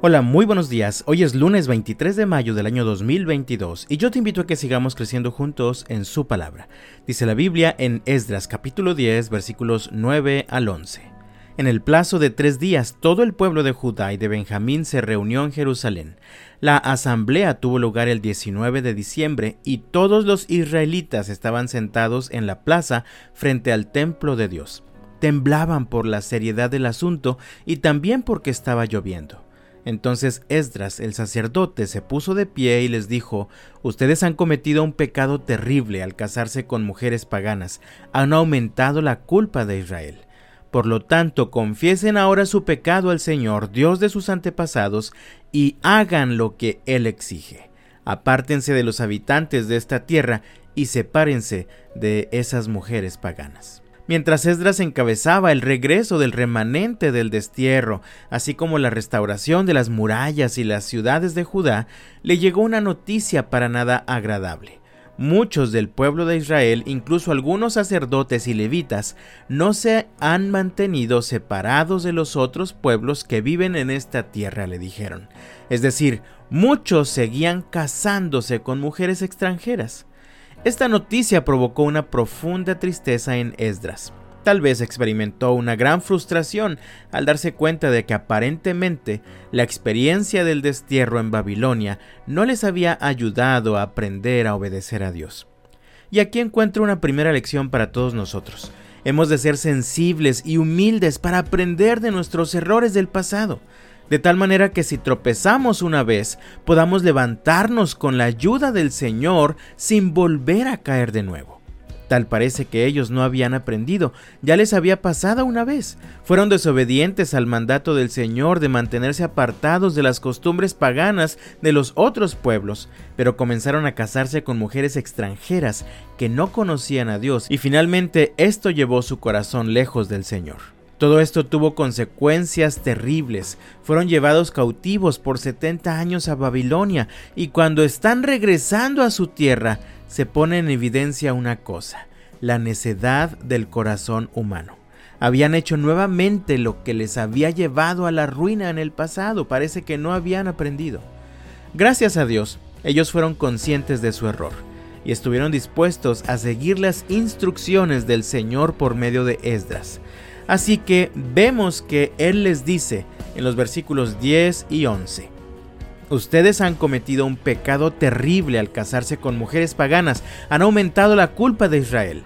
Hola, muy buenos días. Hoy es lunes 23 de mayo del año 2022 y yo te invito a que sigamos creciendo juntos en su palabra. Dice la Biblia en Esdras capítulo 10 versículos 9 al 11. En el plazo de tres días todo el pueblo de Judá y de Benjamín se reunió en Jerusalén. La asamblea tuvo lugar el 19 de diciembre y todos los israelitas estaban sentados en la plaza frente al templo de Dios. Temblaban por la seriedad del asunto y también porque estaba lloviendo. Entonces Esdras el sacerdote se puso de pie y les dijo, Ustedes han cometido un pecado terrible al casarse con mujeres paganas, han aumentado la culpa de Israel. Por lo tanto, confiesen ahora su pecado al Señor, Dios de sus antepasados, y hagan lo que Él exige. Apártense de los habitantes de esta tierra y sepárense de esas mujeres paganas mientras Esdras encabezaba el regreso del remanente del destierro, así como la restauración de las murallas y las ciudades de Judá, le llegó una noticia para nada agradable. Muchos del pueblo de Israel, incluso algunos sacerdotes y levitas, no se han mantenido separados de los otros pueblos que viven en esta tierra, le dijeron. Es decir, muchos seguían casándose con mujeres extranjeras. Esta noticia provocó una profunda tristeza en Esdras. Tal vez experimentó una gran frustración al darse cuenta de que aparentemente la experiencia del destierro en Babilonia no les había ayudado a aprender a obedecer a Dios. Y aquí encuentro una primera lección para todos nosotros. Hemos de ser sensibles y humildes para aprender de nuestros errores del pasado de tal manera que si tropezamos una vez, podamos levantarnos con la ayuda del Señor sin volver a caer de nuevo. Tal parece que ellos no habían aprendido, ya les había pasado una vez. Fueron desobedientes al mandato del Señor de mantenerse apartados de las costumbres paganas de los otros pueblos, pero comenzaron a casarse con mujeres extranjeras que no conocían a Dios y finalmente esto llevó su corazón lejos del Señor. Todo esto tuvo consecuencias terribles. Fueron llevados cautivos por 70 años a Babilonia y cuando están regresando a su tierra se pone en evidencia una cosa, la necedad del corazón humano. Habían hecho nuevamente lo que les había llevado a la ruina en el pasado, parece que no habían aprendido. Gracias a Dios, ellos fueron conscientes de su error y estuvieron dispuestos a seguir las instrucciones del Señor por medio de Esdras. Así que vemos que Él les dice en los versículos 10 y 11. Ustedes han cometido un pecado terrible al casarse con mujeres paganas, han aumentado la culpa de Israel.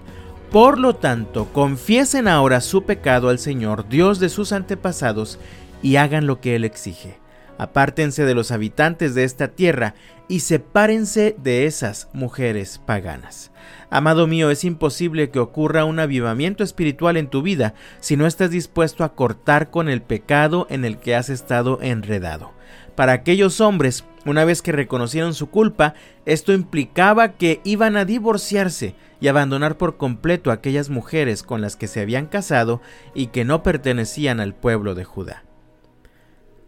Por lo tanto, confiesen ahora su pecado al Señor, Dios de sus antepasados, y hagan lo que Él exige. Apártense de los habitantes de esta tierra y sepárense de esas mujeres paganas. Amado mío, es imposible que ocurra un avivamiento espiritual en tu vida si no estás dispuesto a cortar con el pecado en el que has estado enredado. Para aquellos hombres, una vez que reconocieron su culpa, esto implicaba que iban a divorciarse y abandonar por completo a aquellas mujeres con las que se habían casado y que no pertenecían al pueblo de Judá.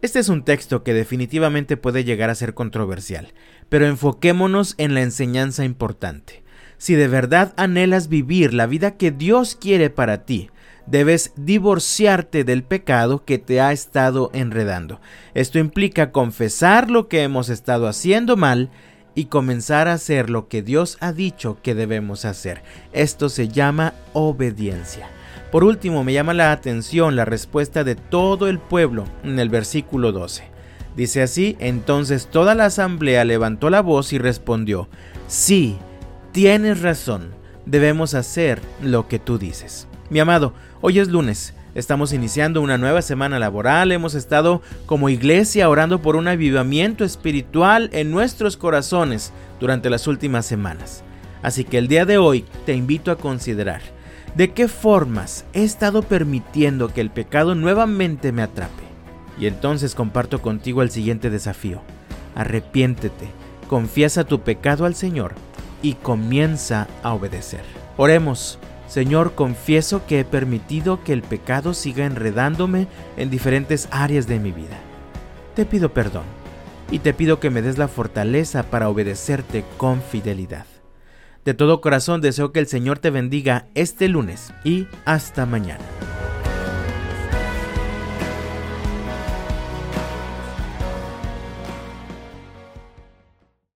Este es un texto que definitivamente puede llegar a ser controversial, pero enfoquémonos en la enseñanza importante. Si de verdad anhelas vivir la vida que Dios quiere para ti, debes divorciarte del pecado que te ha estado enredando. Esto implica confesar lo que hemos estado haciendo mal y comenzar a hacer lo que Dios ha dicho que debemos hacer. Esto se llama obediencia. Por último, me llama la atención la respuesta de todo el pueblo en el versículo 12. Dice así, entonces toda la asamblea levantó la voz y respondió, sí, tienes razón, debemos hacer lo que tú dices. Mi amado, hoy es lunes, estamos iniciando una nueva semana laboral, hemos estado como iglesia orando por un avivamiento espiritual en nuestros corazones durante las últimas semanas. Así que el día de hoy te invito a considerar ¿De qué formas he estado permitiendo que el pecado nuevamente me atrape? Y entonces comparto contigo el siguiente desafío. Arrepiéntete, confiesa tu pecado al Señor y comienza a obedecer. Oremos. Señor, confieso que he permitido que el pecado siga enredándome en diferentes áreas de mi vida. Te pido perdón y te pido que me des la fortaleza para obedecerte con fidelidad. De todo corazón deseo que el Señor te bendiga este lunes y hasta mañana.